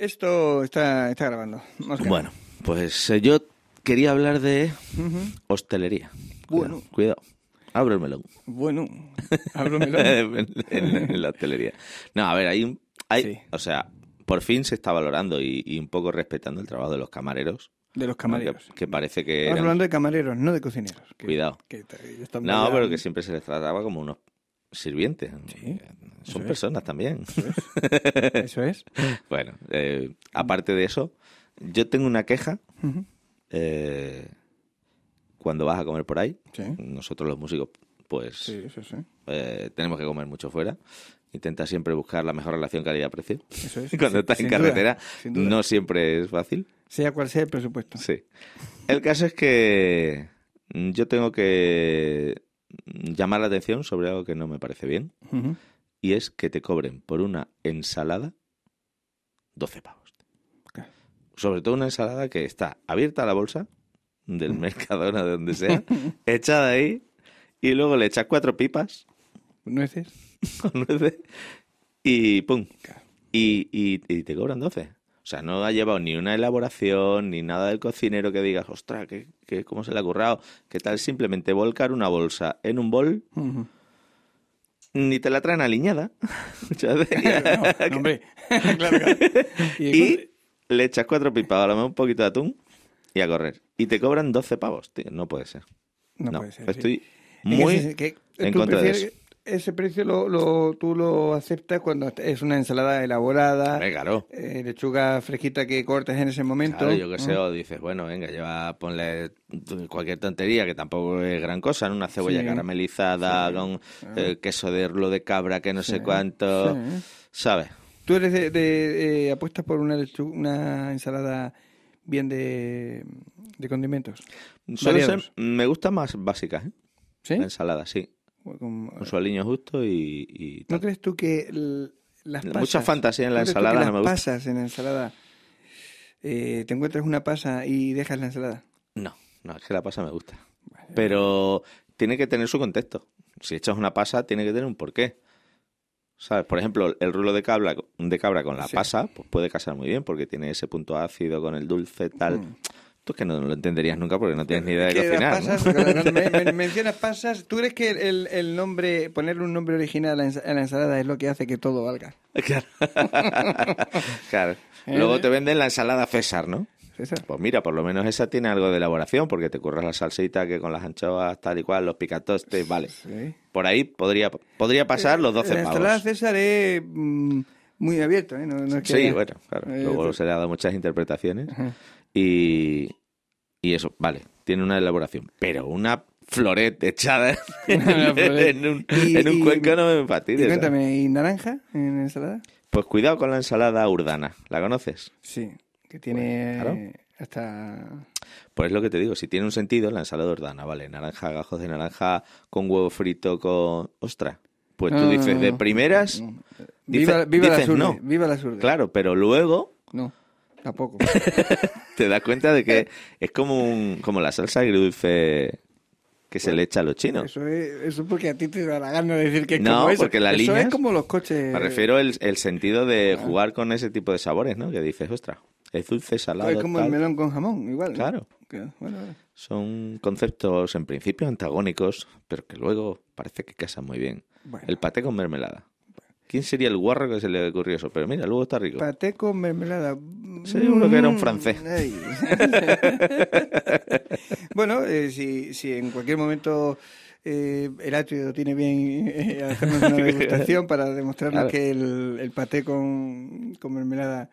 Esto está, está grabando. Oscar. Bueno, pues eh, yo quería hablar de hostelería. Bueno. Cuidado, cuidado. Abro el melón. Bueno, ábremelo. en, en- en la hostelería. No, a ver, hay un... Hay, Sí. O sea, por fin se está valorando y, y un poco respetando el trabajo de los camareros. De los ¿no? camareros. Que, que parece que... Estamos eran- hablando de camareros, no de cocineros. que- Cuidado. que No, pero que siempre se les trataba como unos sirvientes. Sí, eso Son es. personas también. Eso es. bueno, eh, aparte de eso, yo tengo una queja eh, cuando vas a comer por ahí. Sí, Nosotros los músicos, pues sí, eh, tenemos que comer mucho fuera. Intenta siempre buscar la mejor relación calidad-precio. Eso es. Cuando estás en sin carretera, duda. no siempre es fácil. Sea cual sea el presupuesto. Sí. El caso es que yo tengo que llamar la atención sobre algo que no me parece bien. Y es que te cobren por una ensalada 12 pavos. Sobre todo una ensalada que está abierta a la bolsa del Mercadona, de donde sea, echada ahí, y luego le echas cuatro pipas Nueces. con nueces y ¡pum! Y, y- y te cobran 12. O sea, no ha llevado ni una elaboración, ni nada del cocinero que digas, ostras, ¿qué, qué, cómo se le ha currado? ¿Qué tal simplemente volcar una bolsa en un bol? Ni te la traen aliñada. No, hombre. claro, claro. Y, y le echas cuatro pipas, a lo mejor un poquito de atún y a correr. Y te cobran 12 pavos, tío. No puede ser. no, No, puede ser. estoy muy que en contra de prefieres- Ese precio lo, lo- tú lo aceptas cuando es una ensalada elaborada, eh, lechuga fresquita que cortas en ese momento. Claro, yo que sé, ¿no? o dices, bueno, venga, lleva, ponle cualquier tontería, que tampoco es gran cosa, ¿no? una cebolla Sí. caramelizada Sí. con eh, queso de rulo de cabra que no sé cuánto. ¿sabes? ¿Tú eres de, de, eh, apuestas por una, lechu- una ensalada bien de, de condimentos? Ser- me gusta más básica, ¿eh? ¿Sí? La ensalada, sí. Con- Un sualiño justo y, y ¿No crees tú que el- las pasas... Mucha fantasía en la ¿no crees tú ensalada no me gusta. pasas en la ensalada, eh, te encuentras una pasa y dejas la ensalada. No, no, es que la pasa me gusta. Pero tiene que tener su contexto. Si echas una pasa, tiene que tener un porqué. ¿Sabes? Por ejemplo, el rulo de cabra, de cabra con la Sí. pasa, pues puede casar muy bien porque tiene ese punto ácido con el dulce, tal. Mm. Tú es que no lo entenderías nunca porque no tienes ni idea de las cocinar. pasas, cuando me- me- mencionas pasas, ¿tú crees que el, el nombre, ponerle un nombre original a la, ensalada es lo que hace que todo valga? Claro. Claro. ¿Eh? Luego te venden la ensalada César, ¿no? César? Pues mira, por lo menos esa tiene algo de elaboración porque te curras la salsita que con las anchoas tal y cual, los picatostes, vale. Sí. Por ahí podría, podría pasar los 12 La pavos. ensalada César es mm, muy abierto, ¿eh? No, no es que Sí, haya- bueno, claro. Eh, Luego se le ha dado muchas interpretaciones. Y, y eso, vale, tiene una elaboración. Pero una floret echada en un, Y- en un y- cuenco no me Y. ¿sabes? cuéntame, ¿y naranja en la ensalada? Pues cuidado con la ensalada urdana. ¿La conoces? Sí, que tiene Claro. hasta... Pues es lo que te digo, si tiene un sentido, la ensalada urdana, vale, naranja, gajos de naranja con huevo frito con... Ostras, pues tú No, dices, no, de primeras, No. dice- Viva, viva la dices surde, no. viva la surde. claro, pero luego No, tampoco. te das cuenta de que es como un, como la salsa agridulce que se le echa a los chinos. Eso es eso porque a ti te da la gana de decir que es No, como eso. porque las Eso líneas- es como los coches... Me refiero el, el sentido de Ah. jugar con ese tipo de sabores, ¿no? Que dices, ostras, es dulce, salado, Es como el melón con jamón, igual. ¿no? Claro. Que- bueno. Son conceptos en principio antagónicos, pero que luego parece que casan muy bien. Bueno. El paté con mermelada. ¿Quién sería el guarro que se le ocurrió eso? Pero mira, luego está rico. Paté con mermelada. Seguro que era un Mm, francés. bueno, eh, si, si en cualquier momento eh, el atrio tiene bien eh, hacernos una degustación para demostrarnos Claro. que el, el paté con, con mermelada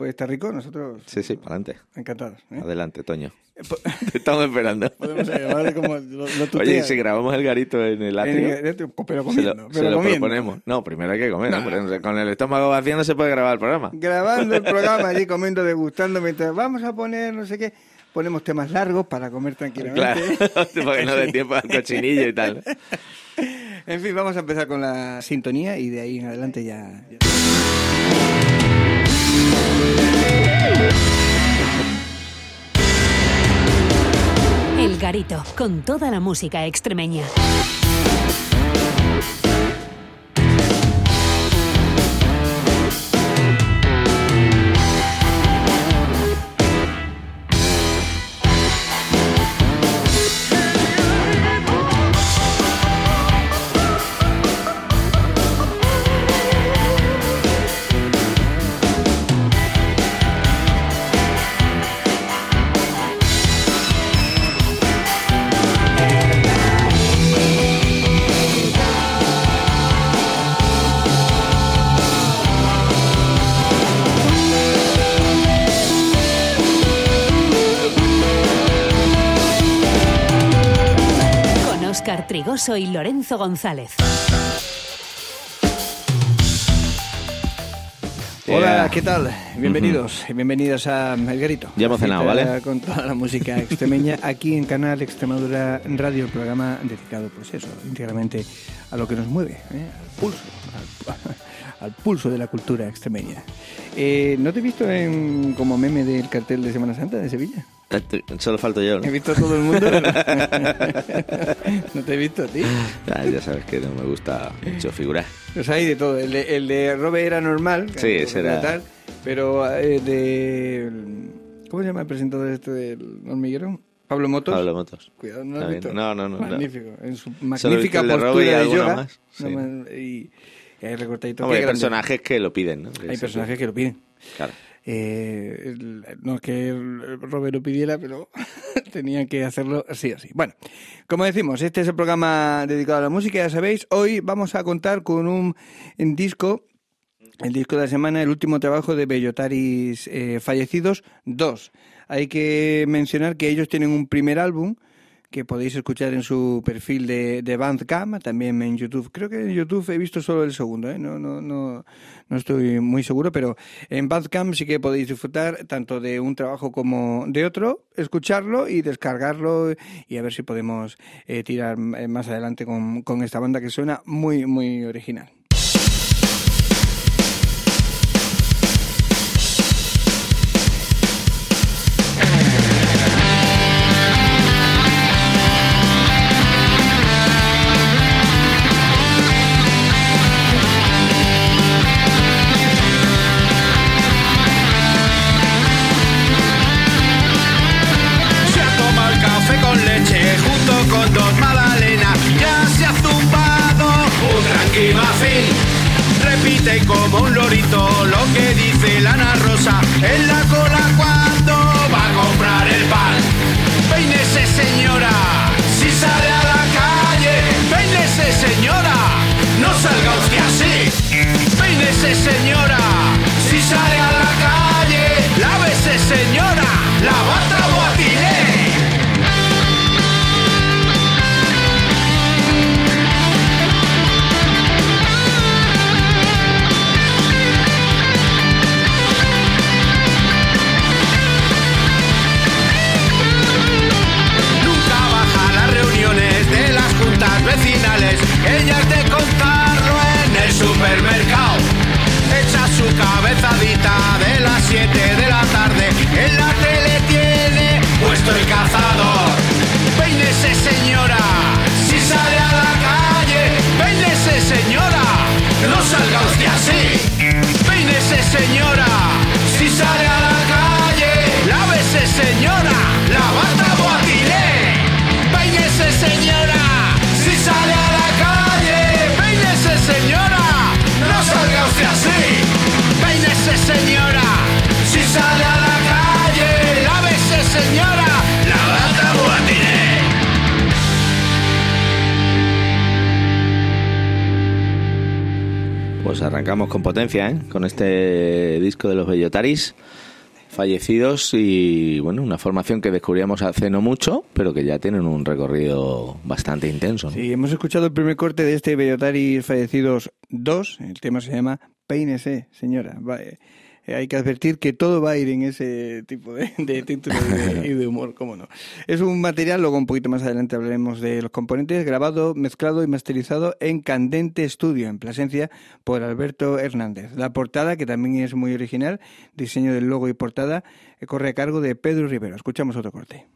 pues está rico, nosotros Sí, sí, para adelante. encantados. ¿eh? Adelante, Toño. Po- Te estamos esperando. Podemos grabar como lo, lo Oye, ¿y tuteas. si grabamos el garito en el En atrio, el- Pero se comiendo, lo, pero se lo comiendo. proponemos. No, primero hay que comer, hombre. Con el estómago vacío no se puede grabar el programa. grabando el programa allí comiendo, degustando, mientras vamos a poner no sé qué, ponemos temas largos para comer tranquilamente. Claro, porque no dé tiempo al cochinillo y tal. En fin, vamos a empezar con la sintonía y de ahí en adelante ya. ya. Con toda la música extremeña. Rigoso y Lorenzo González. Hola, ¿qué tal? Bienvenidos y bienvenidas a El Garito. Ya hemos cenado, ¿vale? Con toda la música extremeña aquí en Canal Extremadura Radio, el programa dedicado, pues eso, íntegramente a lo que nos mueve, ¿eh? al pulso, al, al pulso de la cultura extremeña. Eh, ¿No te he visto en, como meme del cartel de Semana Santa de Sevilla? te- Solo falto yo, ¿no? He visto a todo el mundo. no te he visto a ti. Ah, ya sabes que no me gusta mucho figurar. Pues hay de todo. El de, el de Robe era normal. Sí, ese era- tal, pero eh, de. ¿Cómo se llama el presentador este del hormiguero? Pablo Motos. Pablo Motos. Cuidado, no lo has visto. No, no, no, no. Magnífico. En su magnífica de postura de alguno yoga. más, No sí. y hay. Hombre, hay personajes que lo piden, ¿no? Hay personajes que lo piden. Claro. Eh, no es que Robert lo pidiera, pero tenían que hacerlo sí o sí. Bueno, como decimos, este es el programa dedicado a la música, ya sabéis. Hoy vamos a contar con un, un disco, el disco de la semana, el último trabajo de Bellotaris eh, Fallecidos 2. Hay que mencionar que ellos tienen un primer álbum que podéis escuchar en su perfil de, de Bandcamp, también en YouTube. Creo que en YouTube he visto solo el segundo, ¿eh? no, no, no, no estoy muy seguro, pero en Bandcamp sí que podéis disfrutar tanto de un trabajo como de otro, escucharlo y descargarlo y a ver si podemos eh, tirar eh, más adelante con, con esta banda que suena muy, muy original. Potencia, ¿eh? Con este disco de los Bellotaris fallecidos y bueno, una formación que descubríamos hace no mucho, pero que ya tienen un recorrido bastante intenso. ¿no? Sí, hemos escuchado el primer corte de este Bellotaris Fallecidos 2. El tema se llama Peínese, señora. Va, eh, hay que advertir que todo va a ir en ese tipo de, de título y de, de humor, cómo no. Es un material, luego un poquito más adelante hablaremos de los componentes, grabado, mezclado y masterizado en Candente Studio, en Plasencia, por Alberto Hernández. La portada, que también es muy original, diseño del logo y portada, eh, corre a cargo de Pedro Rivero. Escuchamos otro corte.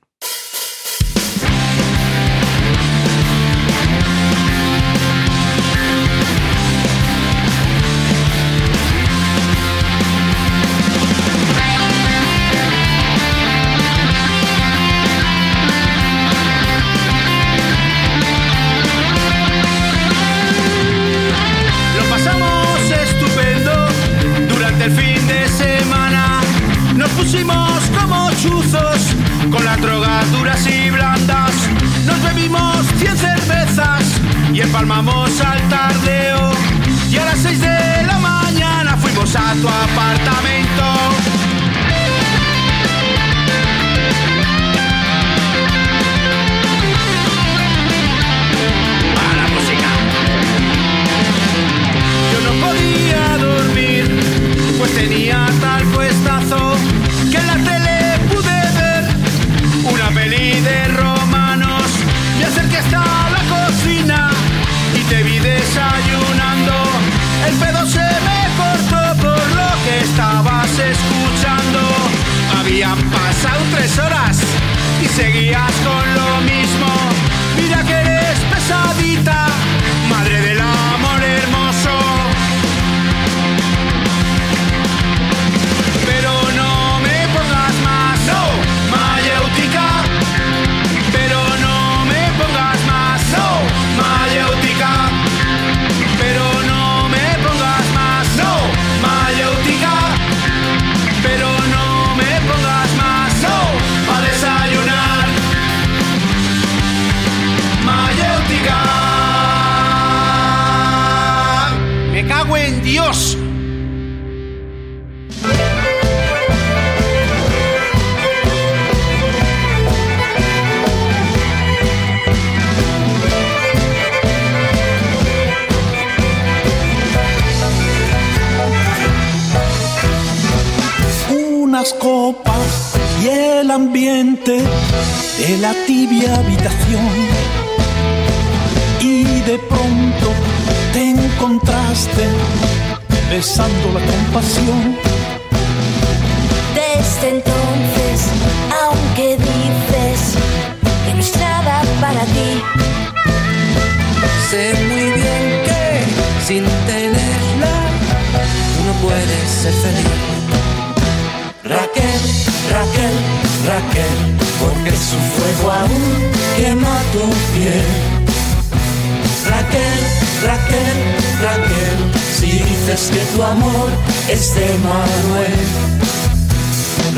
Dices que tu amor es de Manuel.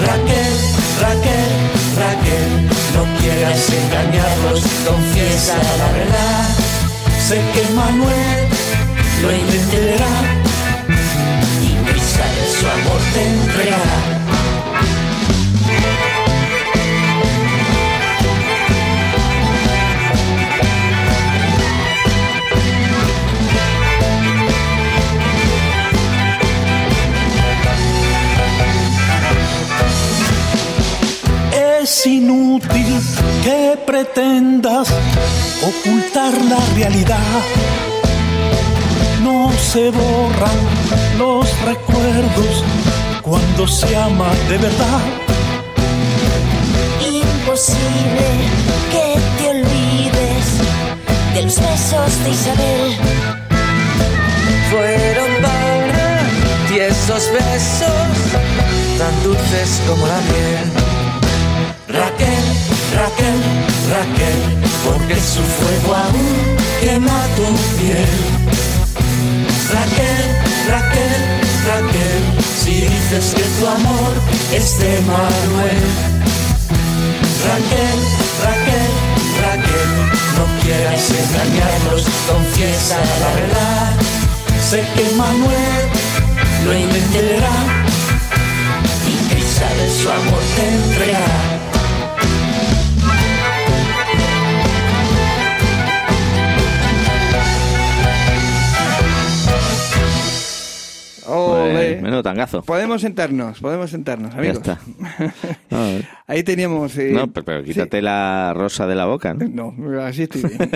Raquel, Raquel, Raquel, no quieras engañarlos, confiesa la verdad. Sé que Manuel lo entenderá y prisa su amor te entregará. Es inútil que pretendas ocultar la realidad. No se borran los recuerdos cuando se ama de verdad. imposible que te olvides de los besos de Isabel. Fueron para ti esos besos tan dulces como la miel. Raquel, Raquel, Raquel, porque su fuego aún quema tu piel. Raquel, Raquel, Raquel, si dices que tu amor es de Manuel. Raquel, Raquel, Raquel, no quieras engañarlos, confiesa la verdad. Sé que Manuel lo entenderá y prisa de su amor te entregará. Menudo tangazo. Podemos sentarnos, podemos sentarnos, Ya amigos. está. A ver. Ahí teníamos... eh, No, pero, pero quítate la rosa de la boca, ¿no? No, así estoy bien.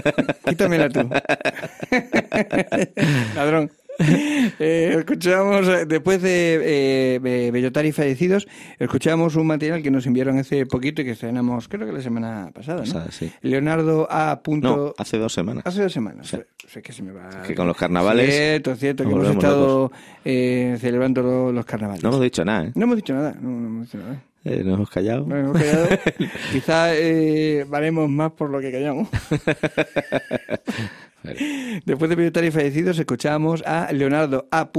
Quítamela tú. Ladrón. Eh, escuchamos, eh, después de eh, Be- Bellotari fallecidos, escuchamos un material que nos enviaron hace poquito y que estrenamos, creo que la semana pasada, ¿no? Pasada, sí. Leonardo A. No, hace dos semanas. Hace dos semanas. Sé que se me va. que con los carnavales Cierto, cierto, que hemos estado eh, celebrando lo- los carnavales. No hemos dicho nada, ¿eh? No hemos dicho nada. No, no hemos dicho nada. Eh, Nos hemos callado. Nos hemos callado. Quizá eh, valemos más por lo que callamos. Después de Prioritarios Fallecidos, escuchábamos a Leonardo A.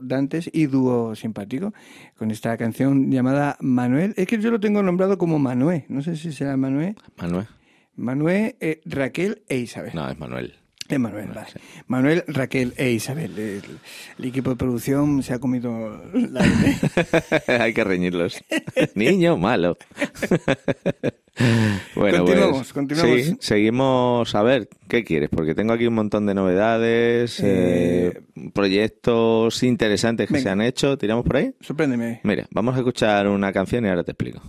Dantes y dúo simpático con esta canción llamada Manuel. Es que yo lo tengo nombrado como Manuel. No sé si será Manuel. Manuel. Manuel, eh, Raquel e Isabel. No, es Manuel. Es Manuel, vale. Manuel, Raquel e Isabel. El, el equipo de producción se ha comido la Hay que reñirlos. Niño malo. Bueno, Continuamos, pues, continuamos. sí, seguimos. A ver, ¿qué quieres? Porque tengo aquí un montón de novedades, Eh, eh, proyectos interesantes que venga. se han hecho. ¿Tiramos por ahí? Sorpréndeme. Mira, vamos a escuchar una canción y ahora te explico.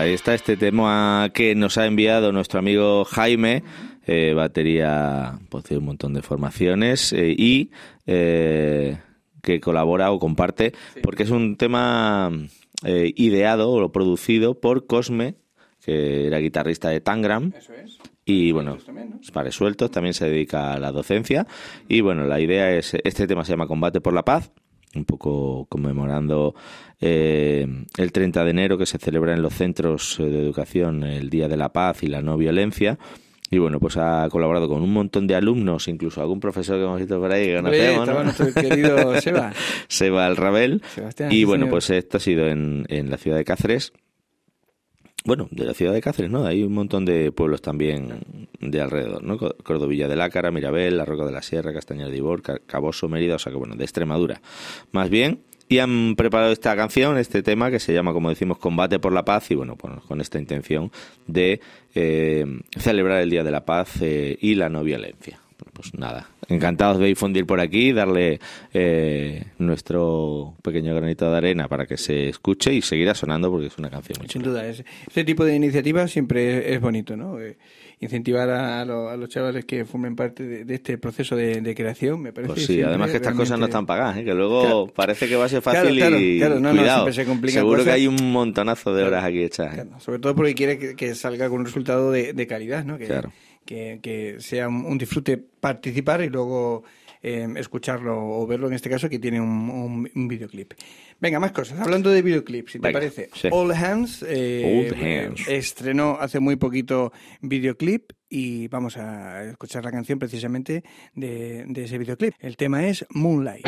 Ahí está este tema que nos ha enviado nuestro amigo Jaime, eh, batería, pues de un montón de formaciones eh, y eh, que colabora o comparte, porque es un tema ideado o producido por Cosme, que era guitarrista de Tangram. Eso es. Y bueno, también, ¿no? para sueltos también se dedica a la docencia. Y bueno, la idea es, este tema se llama Combate por la Paz, un poco conmemorando eh, el 30 de enero que se celebra en los centros eh, de educación el Día de la Paz y la No Violencia. Y bueno, pues ha colaborado con un montón de alumnos, incluso algún profesor que hemos visto por ahí que conocemos, ¿no? nuestro querido Seba. Seba el Rabel. Sebastián, y bueno, señor. pues esto ha sido en, en la ciudad de Cáceres. Bueno, de la ciudad de Cáceres, ¿no? Hay un montón de pueblos también de alrededor, ¿no? Co- Cordovilla de Lácara, Mirabel, La Roca de la Sierra, Castañar de Ibor, Ca- Caboso, Mérida, o sea que bueno, de Extremadura. Más bien, y han preparado esta canción, este tema que se llama, como decimos, Combate por la Paz, y bueno, pues con esta intención de eh, celebrar el Día de la Paz eh, y la no violencia. Pues nada, encantados de difundir por aquí, darle eh, nuestro pequeño granito de arena para que se escuche y seguirá sonando porque es una canción muy Sin chula. duda, es, este tipo de iniciativas siempre es, bonito, ¿no? Eh, incentivar a, a lo- a los chavales que formen parte de, de este proceso de, de creación, me parece. Pues sí, además que estas cosas no están pagadas, ¿eh? que luego Claro. parece que va a ser fácil claro, y claro, no, no, cuidado, siempre se complican seguro que hay un montonazo de horas aquí hechas. sobre todo porque quiere que, que salga con un resultado de, de calidad, ¿no? Que, Claro. Que, que sea un, disfrute participar y luego eh, escucharlo o verlo en este caso que tiene un, un- un videoclip. Venga, más cosas. Hablando de videoclips, si te Venga, parece. sí. All Hands, eh, Old Hands. eh, estrenó hace muy poquito videoclip y vamos a escuchar la canción precisamente de, de ese videoclip. El tema es. Moonlight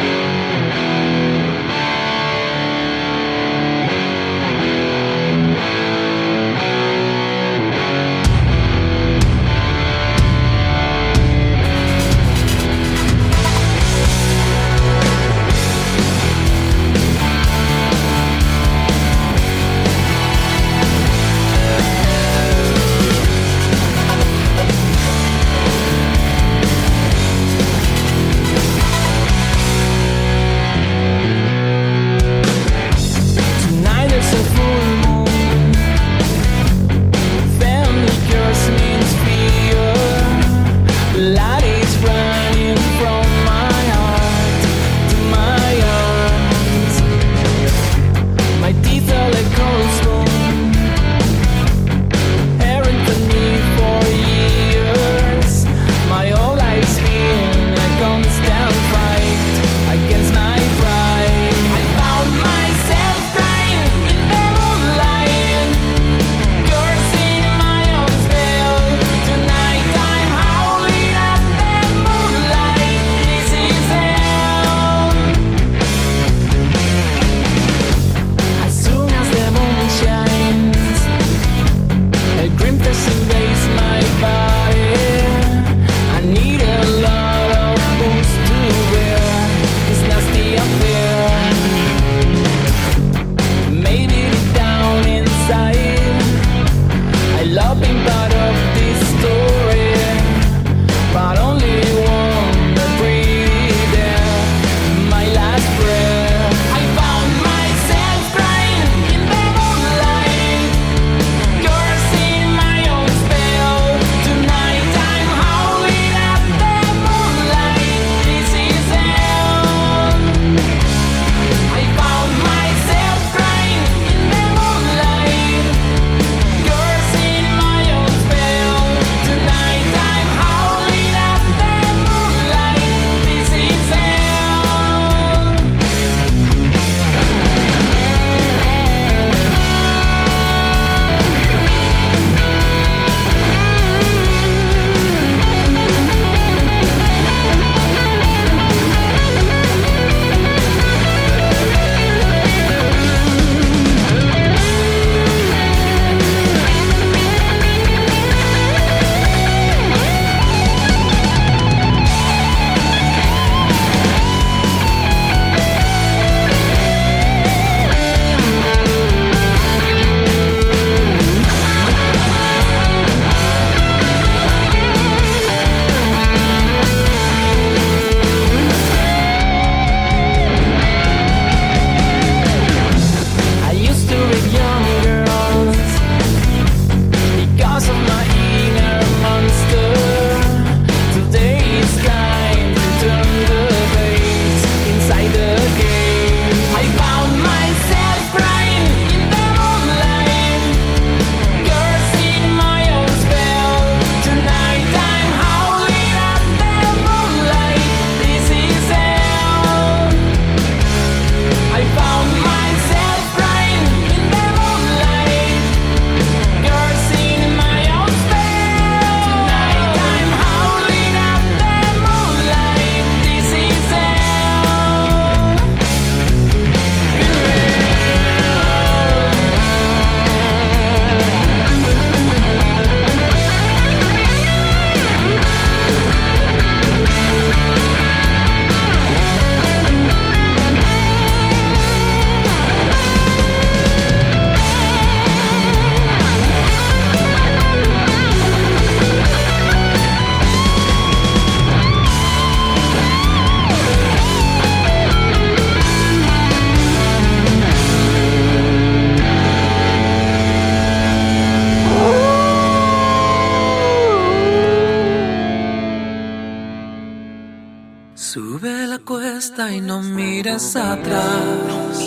basta y no mires atrás.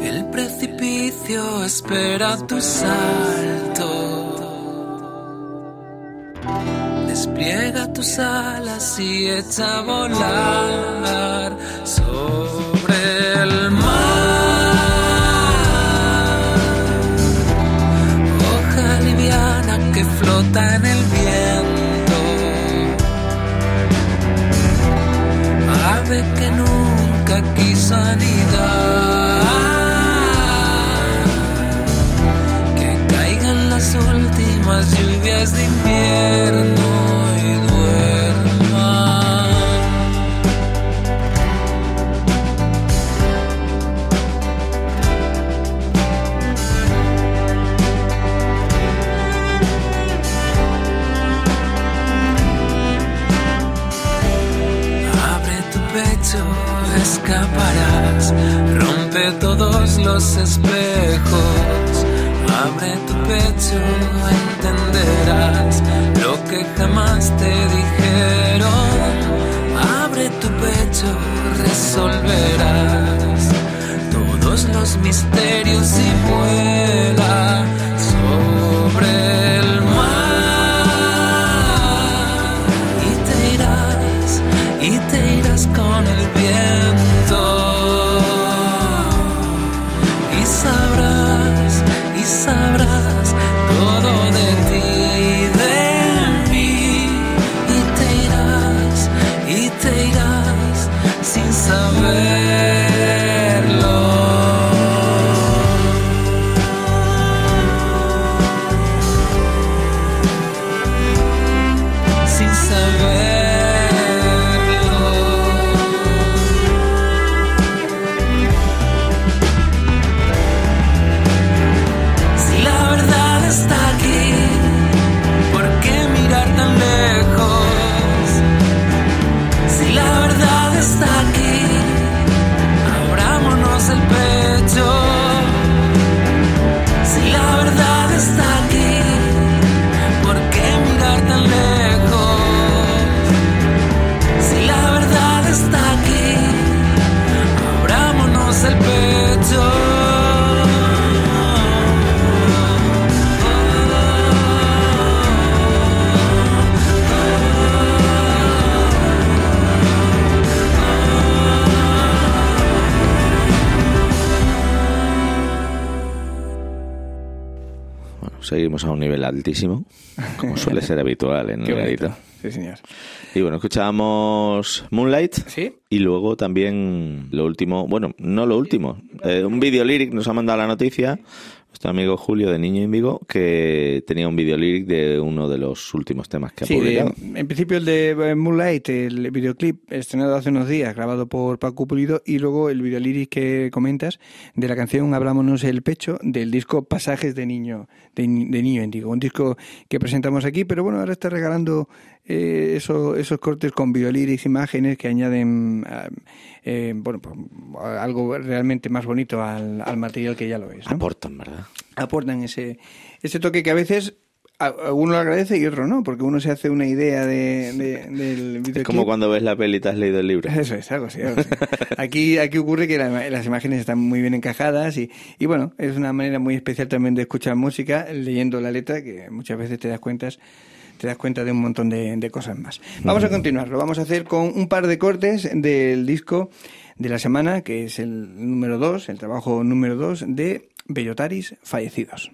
El precipicio espera tu salto. Despliega tus alas y echa a volar nunca quiso anidar. Que caigan las últimas lluvias de invierno escaparás, rompe todos los espejos. Abre tu pecho, entenderás lo que jamás te dijeron. Abre tu pecho, resolverás todos los misterios y vuela sobre altísimo, como suele ser habitual en el garito. Sí, señor. Y bueno, escuchábamos Moonlight. Sí. Y luego también lo último, bueno, no lo último, eh, un video lyric nos ha mandado la noticia nuestro amigo Julio de Niño Índigo que tenía un video lyric de uno de los últimos temas que ha Sí, publicado. en principio el de eh, Moonlight, el videoclip estrenado hace unos días, grabado por Paco Pulido, y luego el videolíric que comentas de la canción Abrámonos el pecho del disco Pasajes de Niño de, de Niño Índigo, un disco que presentamos aquí, pero bueno, ahora está regalando eh, eso- esos cortes con videolírics, imágenes que añaden ah, eh, bueno, pues, algo realmente más bonito al, al material que ya lo es. ¿no? Aportan, ¿verdad? aportan ese, ese toque que a veces a, uno lo agradece y otro no, porque uno se hace una idea de, de- del Es videoclip. como cuando ves la peli y te has leído el libro. Eso es, algo así. algo así. Aquí, aquí ocurre que la- las imágenes están muy bien encajadas y, y bueno, es una manera muy especial también de escuchar música leyendo la letra que muchas veces te das cuentas te das cuenta de un montón de, de cosas más. Vamos a continuar, lo vamos a hacer con un par de cortes del disco de la semana, que es el número 2, el trabajo número 2 de Bellotaris Fallecidos.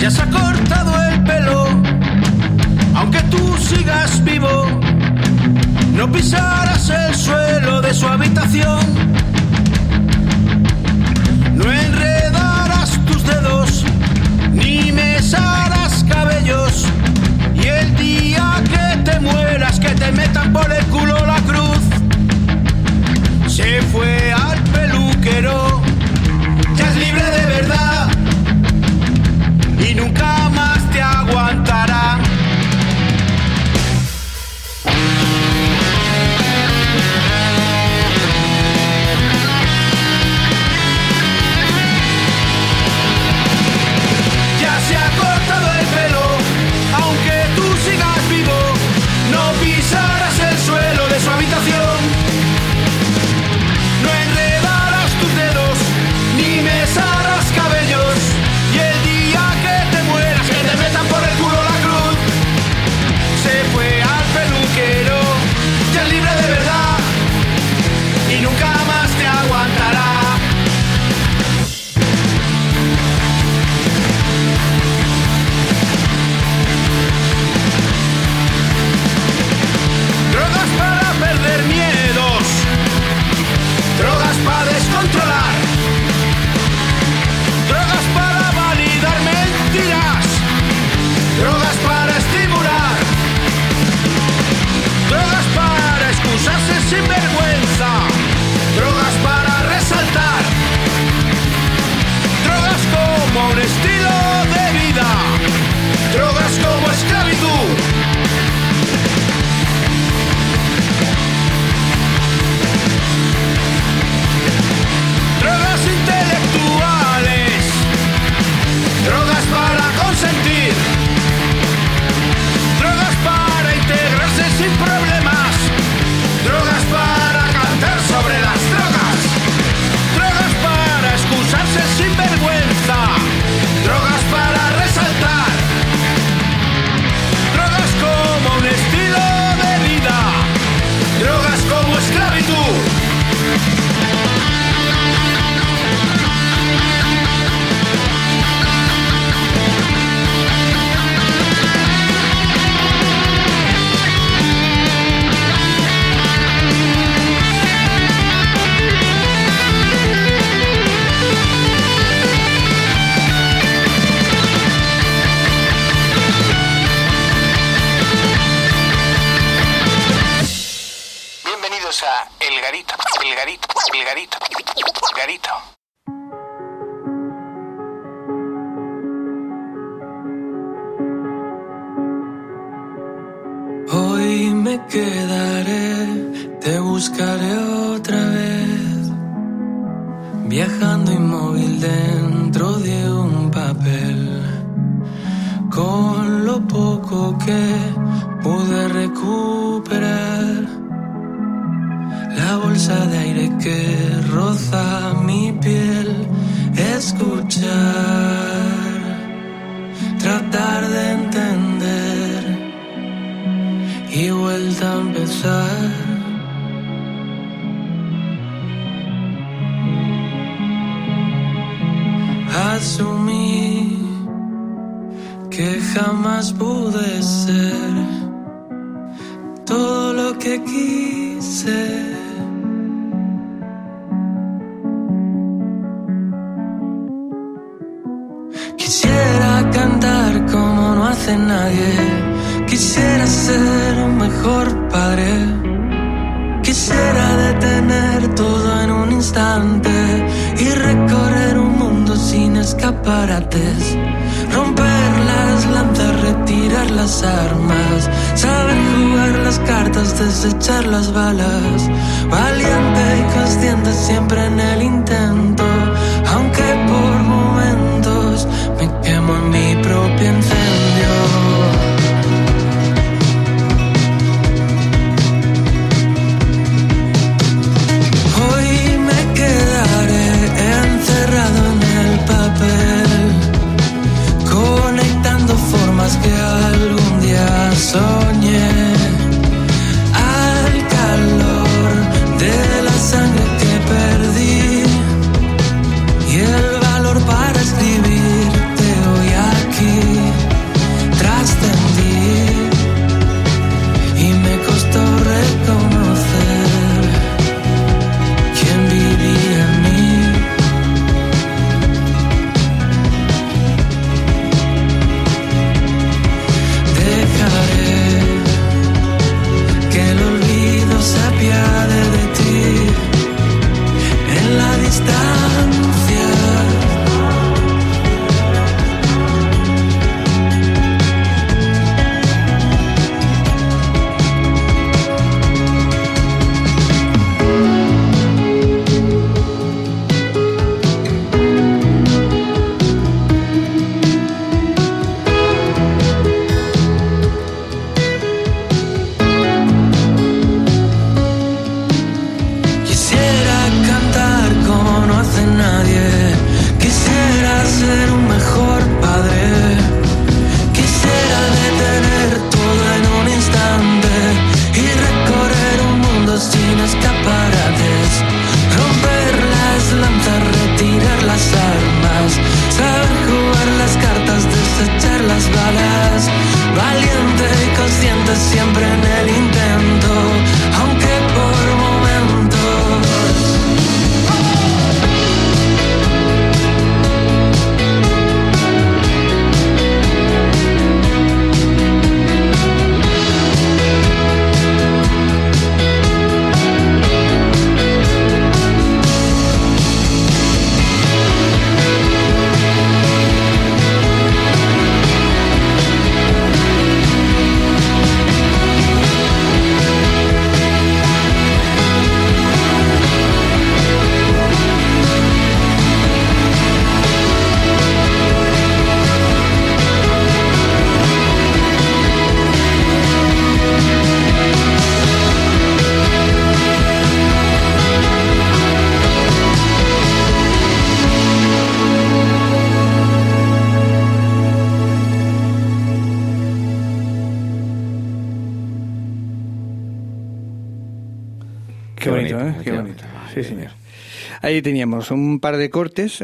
Ya se ha cortado el pelo, aunque tú sigas vivo, no pisarás el suelo de su habitación, mueras, que te metan por el culo la cruz, se fue al peluquero, que jamás pude ser todo lo que quise. Quisiera cantar como no hace nadie. Quisiera ser un mejor padre. Quisiera detener todo en un instante y recorrer un sin escaparates. Romper las lanzas, retirar las armas. Saber jugar las cartas, desechar las balas. Valiente y consciente siempre en el intento Qué, bonito, ¿eh? ¿eh? Qué bonito. Sí, señor. Ahí teníamos un par de cortes,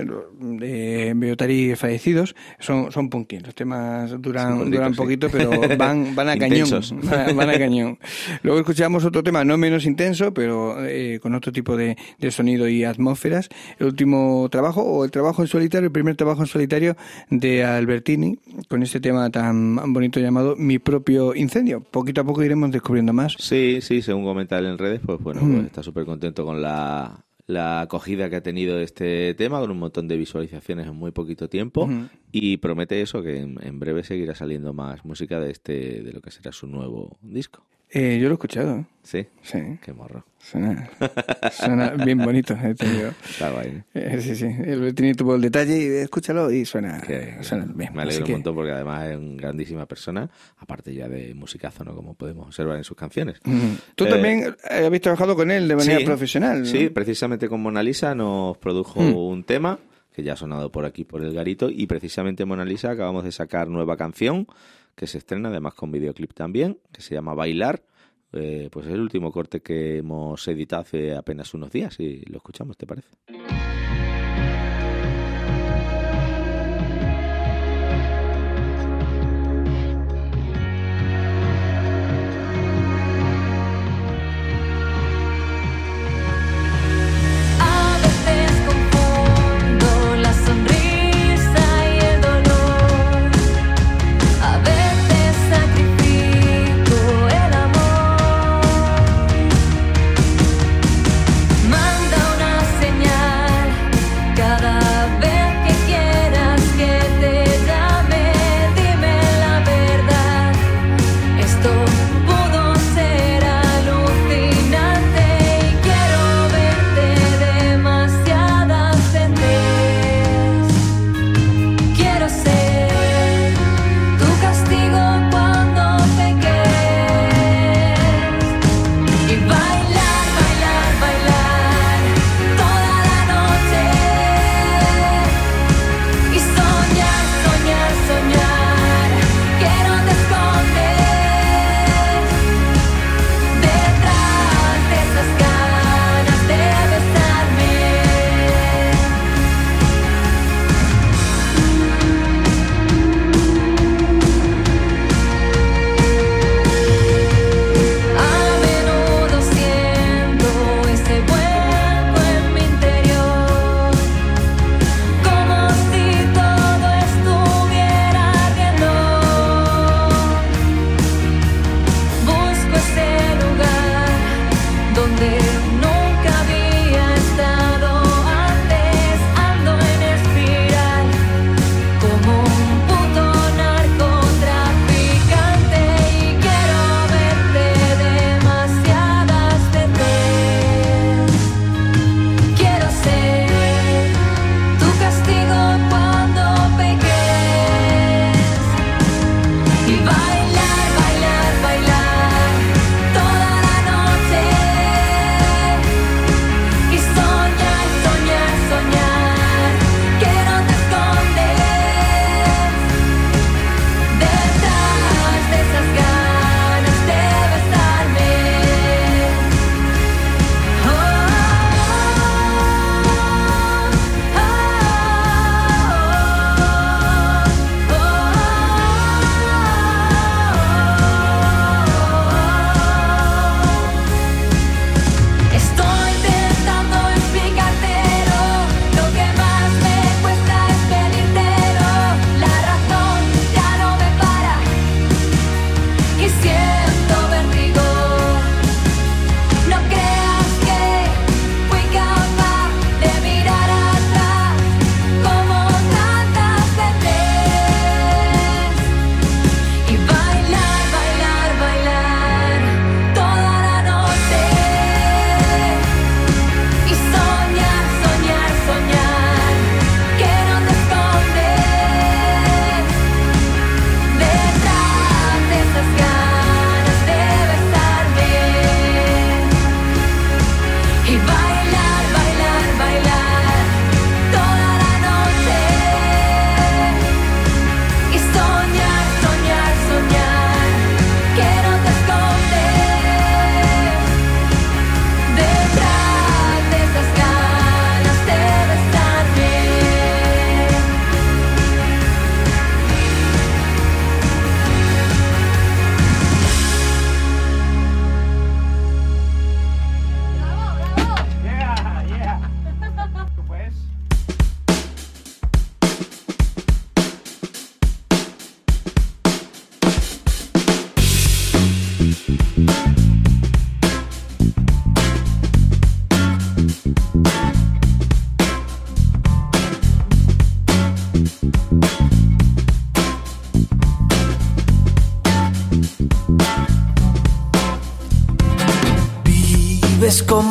Beotari fallecidos. Son, son punky. Los temas duran, duran sí. poquito, pero van, van a cañón. Van, van a cañón. Luego escuchamos otro tema no menos intenso, pero eh, con otro tipo de, de sonido y atmósferas. El último trabajo, o el trabajo en solitario, el primer trabajo en solitario de Albertini, con este tema tan bonito llamado Mi propio incendio. Poquito a poco iremos descubriendo más. Sí, sí, según comenta él en redes, pues bueno, Mm. pues está súper contento con la, la acogida que ha tenido este tema, con un montón de visualizaciones en muy poquito tiempo, y promete eso, que en, en breve seguirá saliendo más música de este, de lo que será su nuevo disco. Eh, yo lo he escuchado. ¿eh? Sí, Sí. qué morro. Suena, suena bien bonito. eh, te digo. Está guay. ¿eh? Eh, sí, sí. El tiene tuvo el detalle y escúchalo y suena, Que- suena bien. me alegro que- un montón porque además es una grandísima persona, aparte ya de musicazo, ¿no? Como podemos observar en sus canciones. Tú Eh, también eh, habéis trabajado con él de manera Sí, profesional. ¿no? Sí, precisamente con Mona Lisa nos produjo Hmm. un tema que ya ha sonado por aquí por el garito y precisamente Mona Lisa acabamos de sacar nueva canción que se estrena además con videoclip también, que se llama Bailar. Eh, pues es el último corte que hemos editado hace apenas unos días y lo escuchamos, ¿te parece?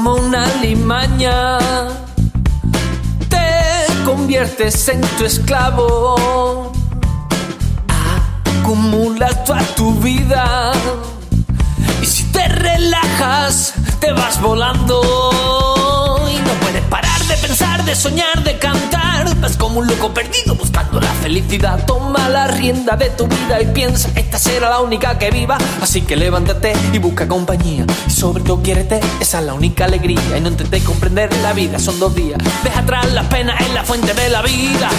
Como una limaña, te conviertes en tu esclavo, acumulas toda tu vida. Y si te relajas te vas volando parar de pensar, de soñar, de cantar, vas como un loco perdido buscando la felicidad. Toma la rienda de tu vida y piensa, esta será la única que viva, así que levántate y busca compañía y sobre todo quiérete, esa es la única alegría y no intentes comprender la vida, son dos días. Deja atrás las penas en la fuente de la vida.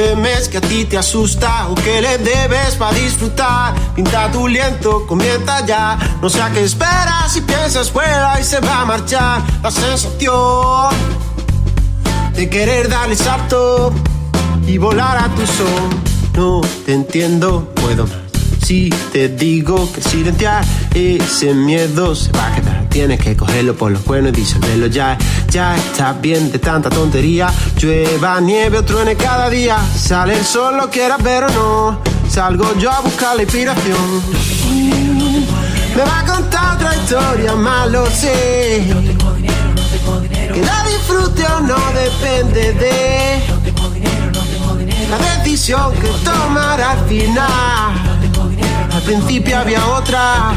Temes que a ti te asusta o que le debes para disfrutar? Pinta tu liento, comienza ya. No sé a qué esperas si piensas fuera y se va a marchar la sensación de querer darle salto y volar a tu son. No te entiendo, puedo más. Si te digo que silenciar ese miedo se va a quedar. Tienes que cogerlo por los buenos y disolverlo ya. Ya está bien de tanta tontería. Llueva, nieve o truene cada día. Sale el sol, lo quieras ver o no. Salgo yo a buscar la inspiración. Me va a contar otra historia, más lo sé. Que la disfrute o no depende de la decisión que tomará al final. Al principio había otra,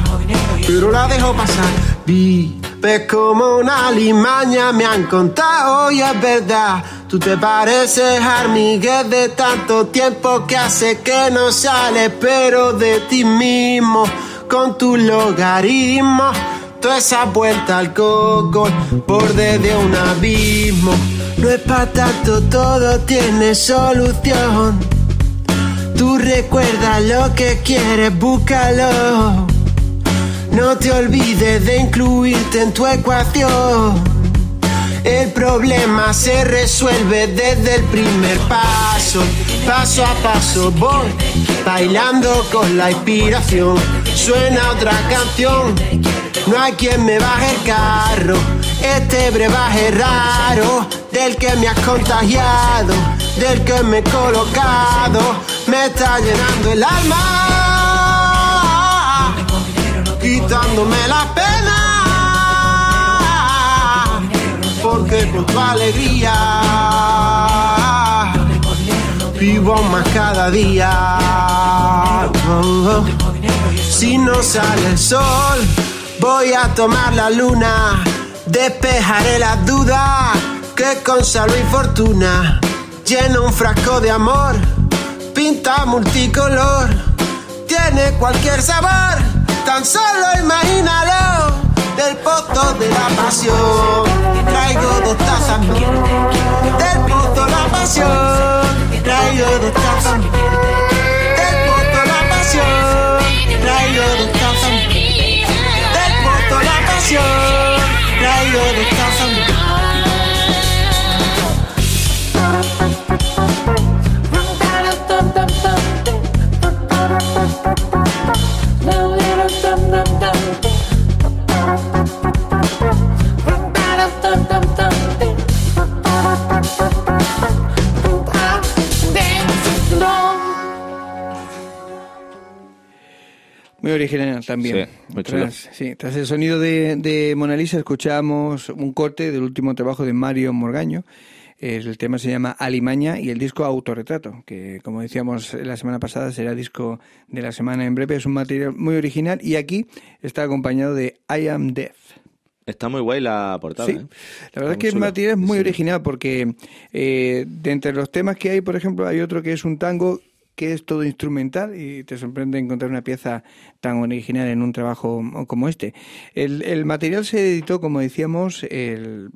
pero la dejo pasar. Vives como una limaña, me han contado y es verdad. Tú te pareces a de tanto tiempo que hace que no sales, pero de ti mismo, con tu logaritmo. Toda esa vuelta al coco, borde de un abismo. No es para tanto, todo tiene solución. Tú recuerda lo que quieres, búscalo. No te olvides de incluirte en tu ecuación. El problema se resuelve desde el primer paso. Paso a paso voy bailando con la inspiración. Suena otra canción. No hay quien me baje el carro. Este brebaje raro del que me has contagiado, del que me he colocado, me está llenando el alma, quitándome la pena, porque con tu alegría vivo más cada día. Si no sale el sol, voy a tomar la luna, despejaré las dudas que con salud y fortuna lleno un frasco de amor, pinta multicolor, tiene cualquier sabor, tan solo imagínalo, del pozo de la pasión, traigo dos tazas del pozo la pasión, traigo dos tazas del pozo la pasión, traigo dos tazas del pozo la pasión, traigo dos tazas Muy original también. Sí, muy chulo. tras, sí, tras el sonido de, de Mona Lisa escuchamos un corte del último trabajo de Mario Morgaño. El tema se llama Alimaña y el disco Autorretrato, que como decíamos la semana pasada será disco de la semana en breve. Es un material muy original y aquí está acompañado de I Am Death. Está muy guay la portada. Sí, ¿eh? la verdad es que el material es muy Sí. original porque eh, de entre los temas que hay, por ejemplo, hay otro que es un tango que es todo instrumental y te sorprende encontrar una pieza tan original en un trabajo como este. El, el material se editó, como decíamos, el,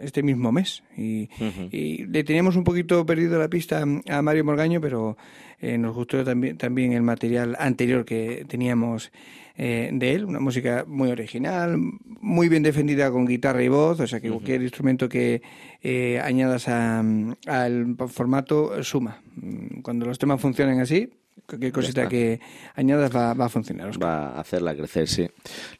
este mismo mes y, y le teníamos un poquito perdido la pista a Mario Morgaño, pero eh, nos gustó también, también el material anterior que teníamos eh, de él, una música muy original, muy bien defendida con guitarra y voz, o sea que cualquier instrumento que eh, añadas al formato suma. Mm, Cuando los temas funcionan así, cualquier cosita que añadas va, va a funcionar. Va a hacerla crecer, sí.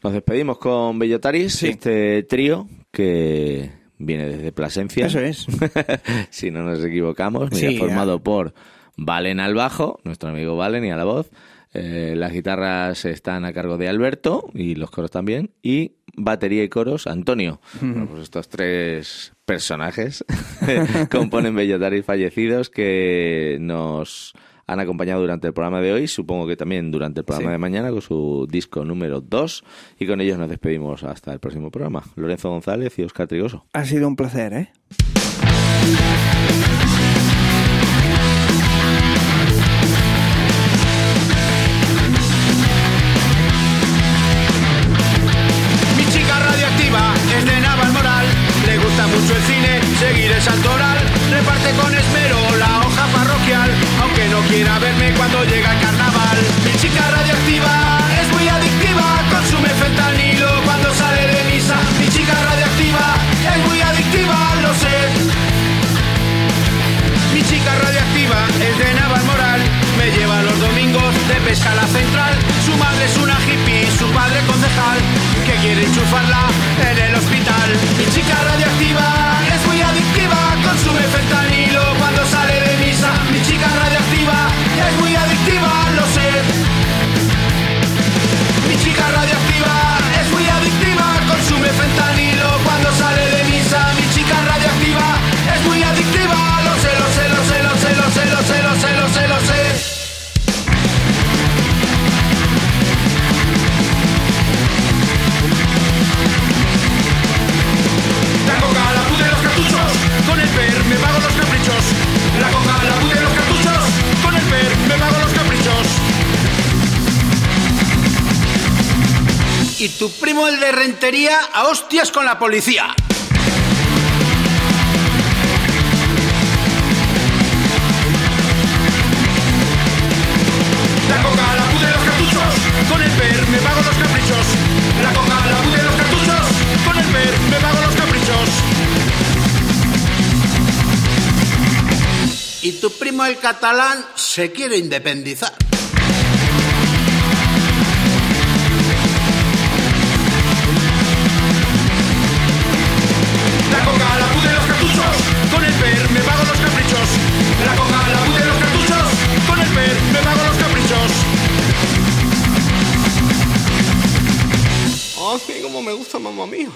Nos despedimos con Bellotaris, Sí. este trío que viene desde Plasencia. Eso es. si no nos equivocamos, mira, Sí, formado por Valen al bajo, nuestro amigo Valen y a la voz. Eh, las guitarras están a cargo de Alberto y los coros también. Y batería y coros, Antonio. Bueno, pues estos tres personajes componen Bellotaris fallecidos que nos han acompañado durante el programa de hoy, supongo que también durante el programa Sí. de mañana con su disco número 2 y con ellos nos despedimos hasta el próximo programa. Lorenzo González y Oscar Trigoso. Ha sido un placer, ¿eh? De rentería a hostias con la policía. La coca, la puta de los cartuchos, con el per me pago los caprichos. La coca, la puta de los cartuchos, con el per me pago los caprichos. Y tu primo el catalán se quiere independizar. Me gusta mamá mío.